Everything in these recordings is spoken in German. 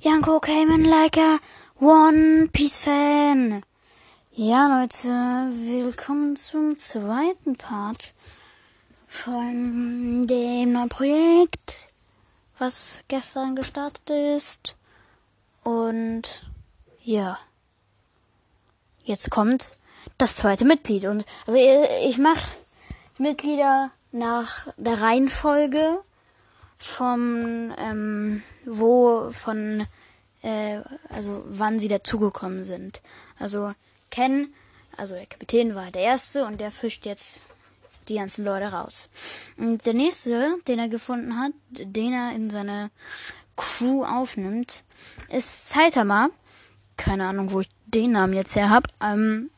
Janko came in like a One Piece Fan. Ja, Leute, willkommen zum zweiten Part von dem neuen Projekt, was gestern gestartet ist. Und ja, jetzt kommt das zweite Mitglied. Und also ich mache Mitglieder nach der Reihenfolge vom ähm, wo von äh, also wann sie dazugekommen sind. Also Ken, also der Kapitän war der erste und der fischt jetzt die ganzen Leute raus. Und der nächste, den er gefunden hat, den er in seine Crew aufnimmt, ist Saitama. Keine Ahnung, wo ich den Namen jetzt her hab. Ähm,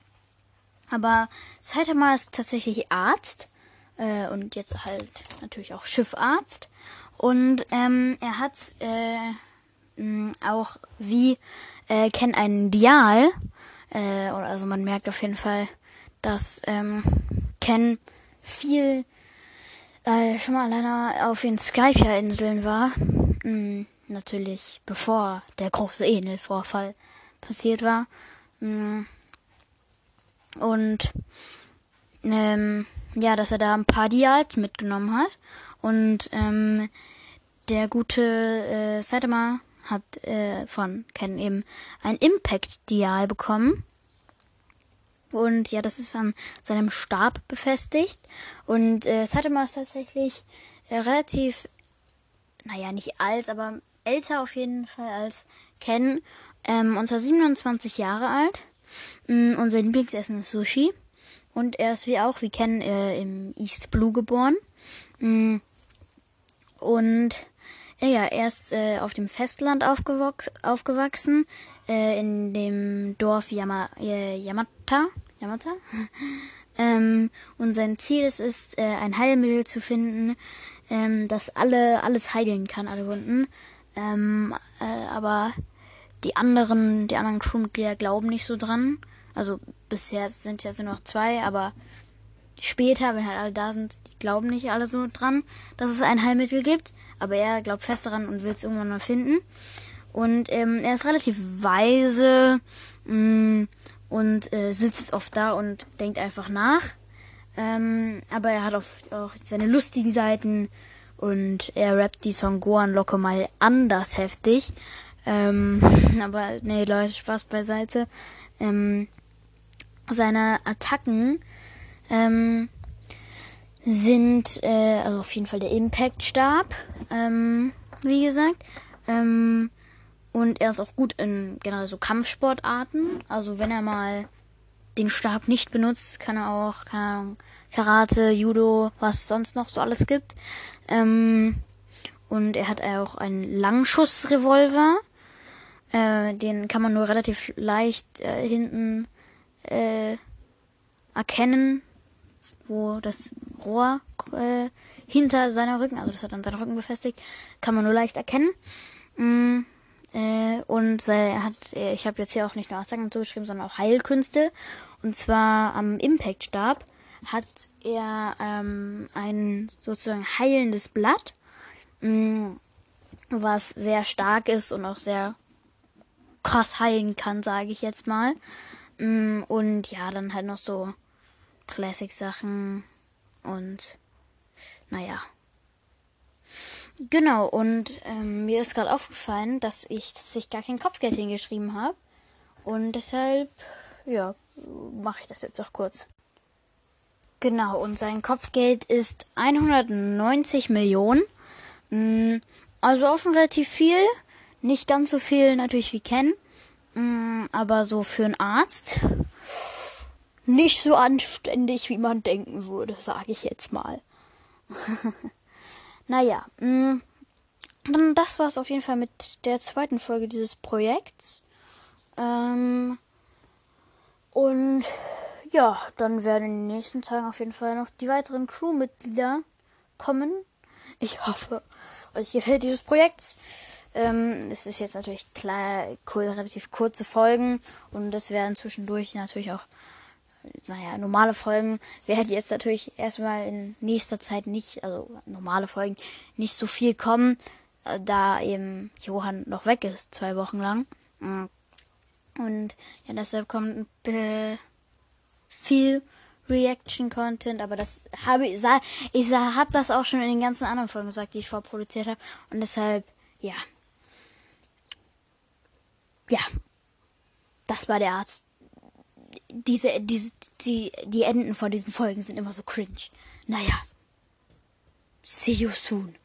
aber Saitama ist tatsächlich Arzt äh, und jetzt halt natürlich auch Schiffarzt. Und ähm, er hat äh, auch wie äh, kennt ein Dial. Äh, also man merkt auf jeden Fall, dass ähm, Ken viel äh, schon mal alleine auf den Skypia-Inseln war. Mhm, natürlich bevor der große Enel-Vorfall passiert war. Mhm. Und ähm, ja, dass er da ein paar Dials mitgenommen hat. Und ähm, der gute äh, Saitama hat äh, von Ken eben ein Impact-Dial bekommen. Und ja, das ist an seinem Stab befestigt. Und äh, Saitama ist tatsächlich äh, relativ, naja, nicht alt, aber älter auf jeden Fall als Ken. Ähm, und zwar 27 Jahre alt. Mm, unser Lieblingsessen ist Sushi. Und er ist wie auch, wie Ken, äh, im East Blue geboren. Mm, und ja, er ist äh, auf dem Festland aufgewachsen, äh, in dem Dorf Yama äh, Yamata. Yamata? ähm, und sein Ziel ist es, äh, ein Heilmittel zu finden, ähm, das alle alles heilen kann, alle Wunden. Ähm, äh, aber die anderen, die anderen Crewmitglieder glauben nicht so dran. Also bisher sind ja so noch zwei, aber später, wenn halt alle da sind, die glauben nicht alle so dran, dass es ein Heilmittel gibt. Aber er glaubt fest daran und will es irgendwann mal finden. Und ähm, er ist relativ weise mh, mm, und äh, sitzt oft da und denkt einfach nach. Ähm, aber er hat auch, auch seine lustigen Seiten und er rappt die Song Gohan Locke mal anders heftig. Ähm, aber nee, Leute, Spaß beiseite. Ähm, seine Attacken ähm, sind äh, also auf jeden Fall der Impact-Stab, ähm, wie gesagt. Ähm, und er ist auch gut in generell so Kampfsportarten. Also wenn er mal den Stab nicht benutzt, kann er auch keine Ahnung, Karate, Judo, was sonst noch so alles gibt. Ähm, und er hat auch einen Langschussrevolver. Äh, den kann man nur relativ leicht äh, hinten äh, erkennen, wo das Rohr äh, hinter seiner Rücken, also das hat an seinen Rücken befestigt, kann man nur leicht erkennen. Mm, äh, und er hat, äh, ich habe jetzt hier auch nicht nur Attacken zugeschrieben, sondern auch Heilkünste. Und zwar am Impact-Stab hat er ähm, ein sozusagen heilendes Blatt, mh, mm, was sehr stark ist und auch sehr krass heilen kann, sage ich jetzt mal. Mm, und ja, dann halt noch so Classic-Sachen und naja. Genau, und ähm, mir ist gerade aufgefallen, dass ich, dass ich gar kein Kopfgeld hingeschrieben habe. Und deshalb, ja, mache ich das jetzt auch kurz. Genau, und sein Kopfgeld ist 190 Millionen. Mm, also auch schon relativ viel. Nicht ganz so viel natürlich wie Ken. Mm, aber so für einen Arzt nicht so anständig, wie man denken würde, sage ich jetzt mal. naja, mh, mm, dann das war's auf jeden Fall mit der zweiten Folge dieses Projekts. Ähm, und ja, dann werden in den nächsten Tagen auf jeden Fall noch die weiteren Crewmitglieder kommen. Ich hoffe, euch gefällt dieses Projekt. Ähm, es ist jetzt natürlich klar, relativ kurze Folgen und es werden zwischendurch natürlich auch naja, normale Folgen werden jetzt natürlich erstmal in nächster Zeit nicht, also normale Folgen nicht so viel kommen. äh, da eben Johann noch weg ist, zwei Wochen lang. Mm. Und ja, deshalb kommt viel Reaction-Content, aber das habe ich, ich habe das auch schon in den ganzen anderen Folgen gesagt, die ich vorproduziert habe. Und deshalb, ja. Ja. Das war der Arzt. Diese, diese, die, die Enden von diesen Folgen sind immer so cringe. Naja. See you soon.